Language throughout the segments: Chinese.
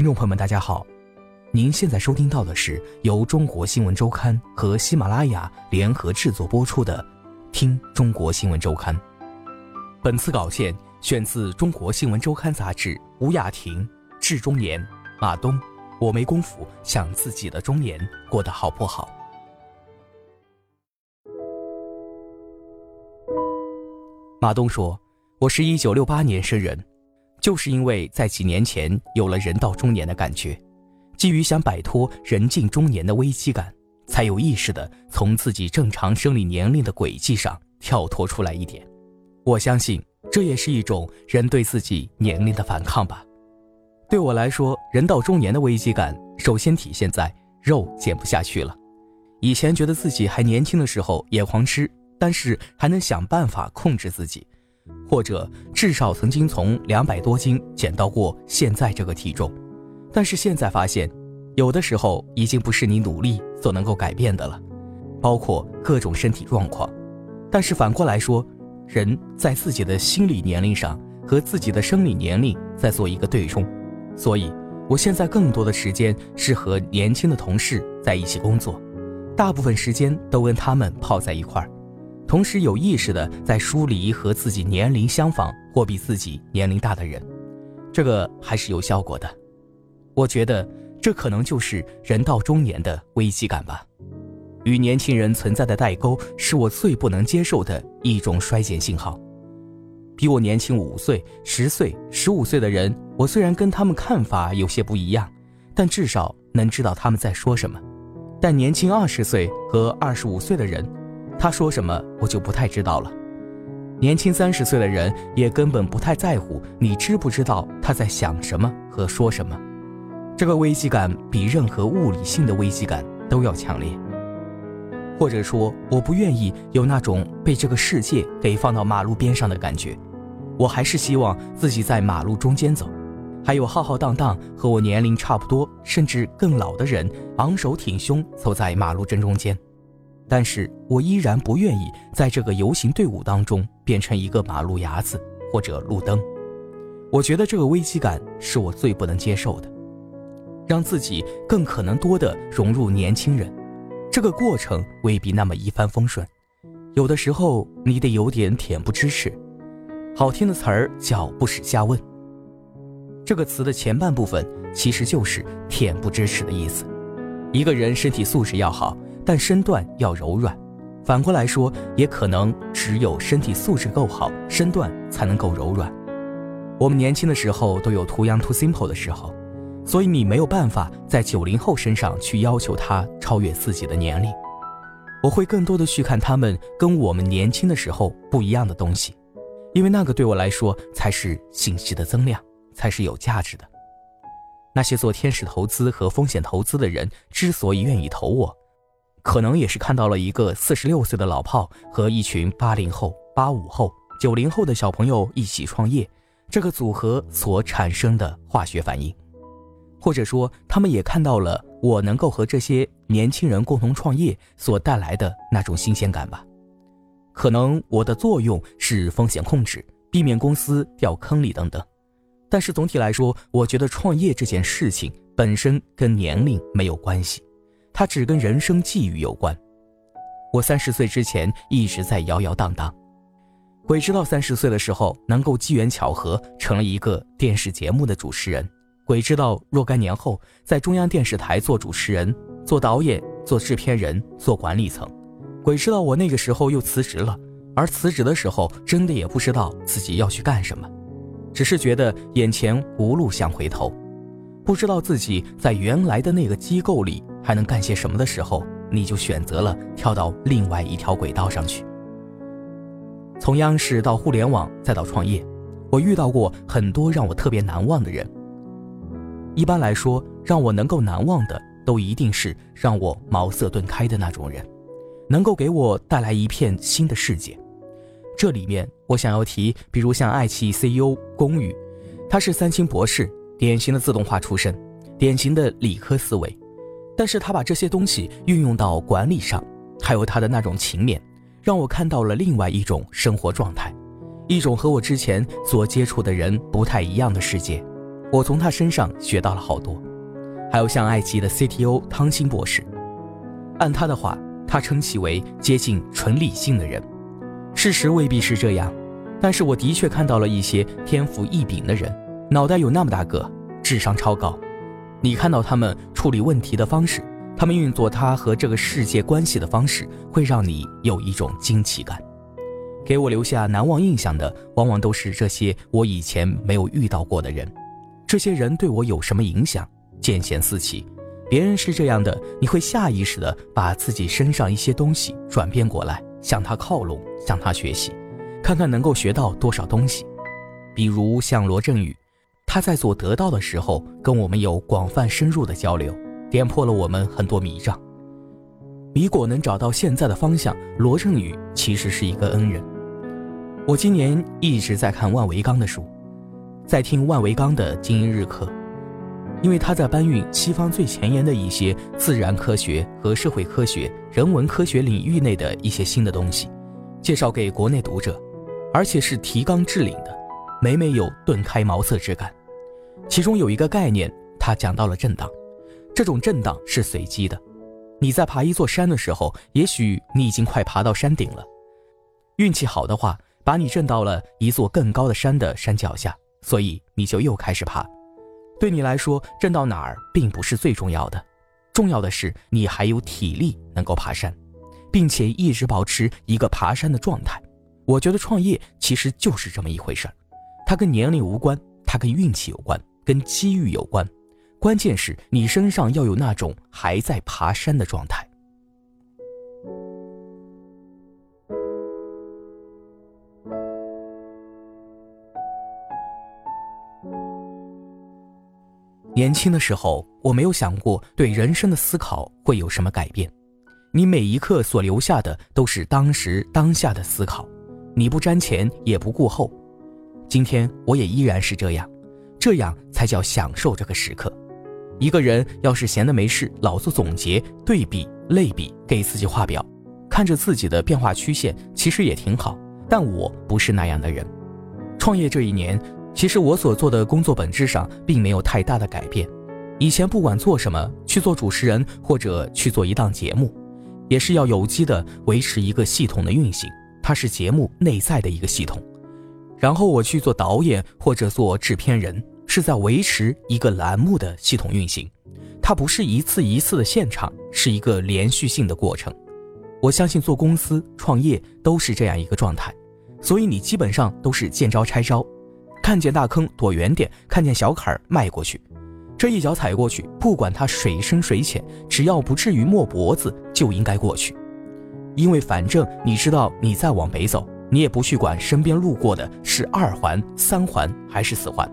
听众朋友们，大家好，您现在收听到的是由中国新闻周刊和喜马拉雅联合制作播出的《听中国新闻周刊》。本次稿件选自《中国新闻周刊》杂志，吴雅婷致中年，马东，我没工夫想自己的中年过得好不好。马东说：“我是一九六八年生人。”就是因为在几年前有了人到中年的感觉，基于想摆脱人近中年的危机感，才有意识的从自己正常生理年龄的轨迹上跳脱出来一点。我相信这也是一种人对自己年龄的反抗吧。对我来说，人到中年的危机感首先体现在肉减不下去了。以前觉得自己还年轻的时候也狂吃，但是还能想办法控制自己。或者至少曾经从两百多斤减到过现在这个体重，但是现在发现，有的时候已经不是你努力所能够改变的了，包括各种身体状况。但是反过来说，人在自己的心理年龄上和自己的生理年龄在做一个对冲，所以我现在更多的时间是和年轻的同事在一起工作，大部分时间都跟他们泡在一块儿。同时有意识的在疏离和自己年龄相仿或比自己年龄大的人，这个还是有效果的。我觉得这可能就是人到中年的危机感吧。与年轻人存在的代沟是我最不能接受的一种衰减信号。比我年轻五岁、十岁、十五岁的人，我虽然跟他们看法有些不一样，但至少能知道他们在说什么。但年轻二十岁和二十五岁的人。他说什么，我就不太知道了。年轻三十岁的人也根本不太在乎你知不知道他在想什么和说什么。这个危机感比任何物理性的危机感都要强烈。或者说，我不愿意有那种被这个世界给放到马路边上的感觉。我还是希望自己在马路中间走，还有浩浩荡荡和我年龄差不多甚至更老的人昂首挺胸走在马路正中间。但是我依然不愿意在这个游行队伍当中变成一个马路牙子或者路灯。我觉得这个危机感是我最不能接受的。让自己更可能多的融入年轻人，这个过程未必那么一帆风顺。有的时候你得有点恬不知耻。好听的词儿叫不耻下问。这个词的前半部分其实就是恬不知耻的意思。一个人身体素质要好。但身段要柔软，反过来说，也可能只有身体素质够好，身段才能够柔软。我们年轻的时候都有 too young too simple 的时候，所以你没有办法在九零后身上去要求他超越自己的年龄。我会更多的去看他们跟我们年轻的时候不一样的东西，因为那个对我来说才是信息的增量，才是有价值的。那些做天使投资和风险投资的人之所以愿意投我。可能也是看到了一个四十六岁的老炮和一群八零后、八五后、九零后的小朋友一起创业，这个组合所产生的化学反应，或者说他们也看到了我能够和这些年轻人共同创业所带来的那种新鲜感吧。可能我的作用是风险控制，避免公司掉坑里等等，但是总体来说，我觉得创业这件事情本身跟年龄没有关系。它只跟人生际遇有关。我三十岁之前一直在摇摇荡荡，鬼知道三十岁的时候能够机缘巧合成了一个电视节目的主持人，鬼知道若干年后在中央电视台做主持人、做导演、做制片人、做管理层，鬼知道我那个时候又辞职了，而辞职的时候真的也不知道自己要去干什么，只是觉得眼前无路想回头，不知道自己在原来的那个机构里。还能干些什么的时候，你就选择了跳到另外一条轨道上去。从央视到互联网，再到创业，我遇到过很多让我特别难忘的人。一般来说，让我能够难忘的，都一定是让我茅塞顿开的那种人，能够给我带来一片新的世界。这里面我想要提，比如像爱奇艺 CEO 龚宇，他是三星博士，典型的自动化出身，典型的理科思维，但是他把这些东西运用到管理上，还有他的那种勤勉，让我看到了另外一种生活状态。一种和我之前所接触的人不太一样的世界，我从他身上学到了好多。还有像爱奇艺的 CTO 汤星博士，按他的话，他称其为接近纯理性的人。事实未必是这样，但是我的确看到了一些天赋异禀的人，脑袋有那么大个，智商超高。你看到他们处理问题的方式，他们运作他和这个世界关系的方式，会让你有一种惊奇感。给我留下难忘印象的，往往都是这些我以前没有遇到过的人。这些人对我有什么影响？见贤思齐，别人是这样的，你会下意识的把自己身上一些东西转变过来，向他靠拢，向他学习，看看能够学到多少东西。比如像罗振宇，他在做得到的时候，跟我们有广泛深入的交流，点破了我们很多迷障。米果能找到现在的方向，罗振宇其实是一个恩人。我今年一直在看万维钢的书，在听万维钢的精英日课，因为他在搬运西方最前沿的一些自然科学和社会科学、人文科学领域内的一些新的东西，介绍给国内读者，而且是提纲挈领的，每每有顿开茅塞之感。其中有一个概念，他讲到了震荡，这种震荡是随机的。你在爬一座山的时候，也许你已经快爬到山顶了，运气好的话，把你震到了一座更高的山的山脚下，所以你就又开始爬。对你来说，震到哪儿并不是最重要的，重要的是你还有体力能够爬山，并且一直保持一个爬山的状态。我觉得创业其实就是这么一回事儿，它跟年龄无关，它跟运气有关，跟机遇有关。关键是你身上要有那种还在爬山的状态。年轻的时候，我没有想过对人生的思考会有什么改变。你每一刻所留下的都是当时当下的思考，你不瞻前也不顾后。今天我也依然是这样，这样才叫享受这个时刻。一个人要是闲的没事，老做总结、对比、类比，给自己画表，看着自己的变化曲线，其实也挺好。但我不是那样的人。创业这一年，其实我所做的工作本质上并没有太大的改变。以前不管做什么，去做主持人或者去做一档节目，也是要有机的维持一个系统的运行，它是节目内在的一个系统。然后我去做导演或者做制片人。是在维持一个栏目的系统运行，它不是一次一次的现场，是一个连续性的过程。我相信做公司创业都是这样一个状态，所以你基本上都是见招拆招，看见大坑躲远点，看见小坎儿迈过去，这一脚踩过去，不管它水深水浅，只要不至于没脖子，就应该过去。因为反正你知道，你再往北走，你也不去管身边路过的是二环、三环还是四环。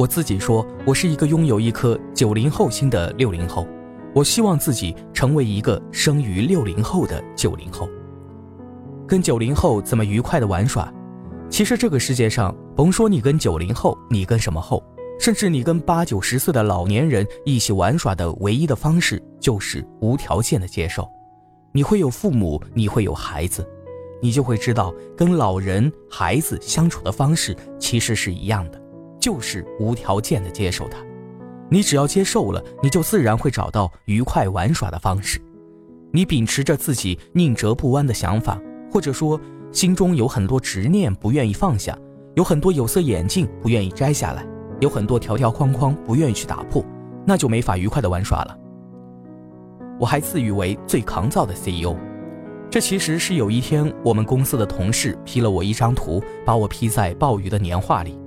我自己说，我是一个拥有一颗九零后心的六零后，我希望自己成为一个生于六零后的九零后。跟九零后怎么愉快的玩耍？其实这个世界上，甭说你跟九零后，你跟什么后，甚至你跟八九十岁的老年人一起玩耍的唯一的方式，就是无条件的接受。你会有父母，你会有孩子，你就会知道，跟老人、孩子相处的方式其实是一样的。就是无条件的接受它，你只要接受了，你就自然会找到愉快玩耍的方式。你秉持着自己宁折不弯的想法，或者说心中有很多执念不愿意放下，有很多有色眼镜不愿意摘下来，有很多条条框框不愿意去打破，那就没法愉快的玩耍了。我还自诩为最抗造的 CEO，这其实是有一天我们公司的同事 P 了我一张图，把我 P 在鲍鱼的年画里。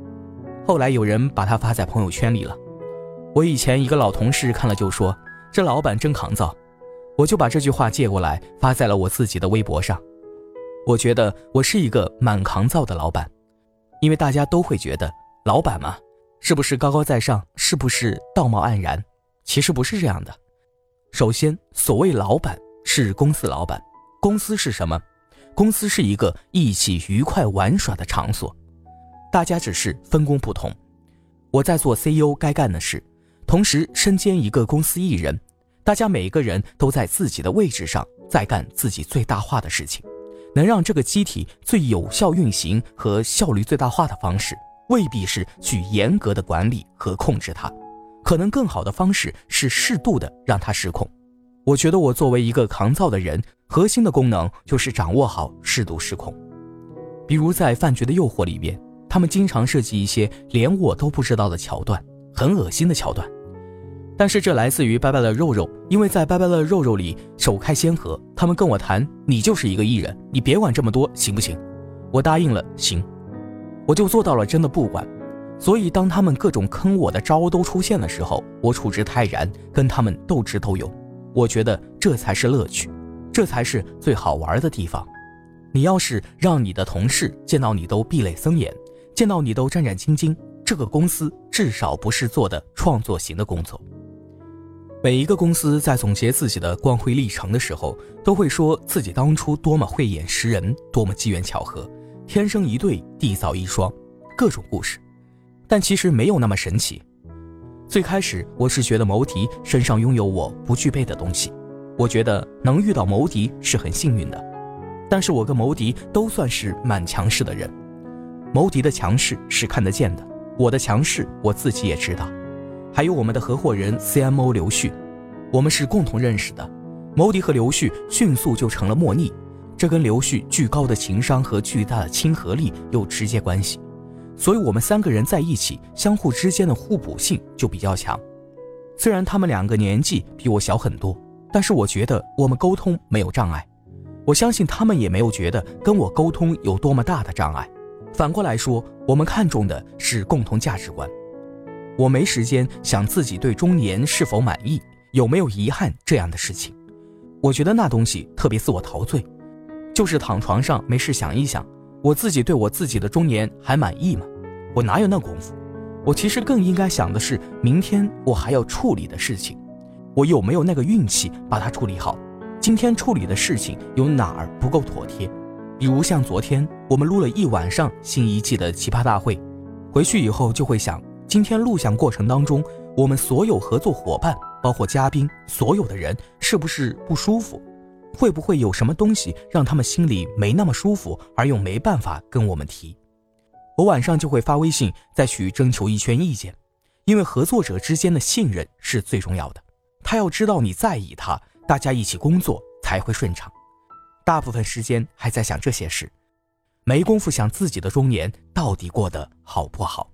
后来有人把他发在朋友圈里了，我以前一个老同事看了就说：“这老板真抗造。”我就把这句话借过来发在了我自己的微博上。我觉得我是一个蛮抗造的老板，因为大家都会觉得老板嘛，是不是高高在上，是不是道貌岸然？其实不是这样的。首先，所谓老板是公司老板，公司是什么？公司是一个一起愉快玩耍的场所，大家只是分工不同。我在做 CEO 该干的事，同时身兼一个公司艺人，大家每一个人都在自己的位置上，在干自己最大化的事情。能让这个机体最有效运行和效率最大化的方式，未必是去严格的管理和控制它，可能更好的方式是适度的让它失控。我觉得我作为一个抗造的人，核心的功能就是掌握好适度失控。比如在《饭局的诱惑》里面，他们经常设计一些连我都不知道的桥段，很恶心的桥段。但是这来自于拜拜了肉肉，因为在拜拜了肉肉里首开先河，他们跟我谈，你就是一个艺人，你别管这么多，行不行？我答应了，行，我就做到了，真的不管。所以当他们各种坑我的招都出现的时候，我处之泰然，跟他们斗智斗勇。我觉得这才是乐趣，这才是最好玩的地方。你要是让你的同事见到你都壁垒森严，见到你都战战兢兢，这个公司至少不是做的创作型的工作。每一个公司在总结自己的光辉历程的时候，都会说自己当初多么慧眼识人，多么机缘巧合，天生一对，地造一双，各种故事。但其实没有那么神奇。最开始我是觉得牟迪身上拥有我不具备的东西，我觉得能遇到牟迪是很幸运的。但是我跟牟迪都算是蛮强势的人，牟迪的强势是看得见的，我的强势我自己也知道。还有我们的合伙人 CMO 刘旭，我们是共同认识的。牟迪和刘旭迅速就成了莫逆，这跟刘旭巨高的情商和巨大的亲和力有直接关系。所以，我们三个人在一起，相互之间的互补性就比较强。虽然他们两个年纪比我小很多，但是我觉得我们沟通没有障碍。我相信他们也没有觉得跟我沟通有多么大的障碍。反过来说，我们看重的是共同价值观。我没时间想自己对中年是否满意，有没有遗憾这样的事情。我觉得那东西特别自我陶醉，就是躺床上没事想一想，我自己对我自己的中年还满意吗？我哪有那功夫？我其实更应该想的是，明天我还要处理的事情，我有没有那个运气把它处理好？今天处理的事情有哪儿不够妥帖？比如像昨天我们录了一晚上新一季的奇葩大会，回去以后就会想。今天录像过程当中，我们所有合作伙伴，包括嘉宾，所有的人是不是不舒服？会不会有什么东西让他们心里没那么舒服，而又没办法跟我们提？我晚上就会发微信再去征求一圈意见，因为合作者之间的信任是最重要的。他要知道你在意他，大家一起工作才会顺畅。大部分时间还在想这些事，没工夫想自己的中年到底过得好不好。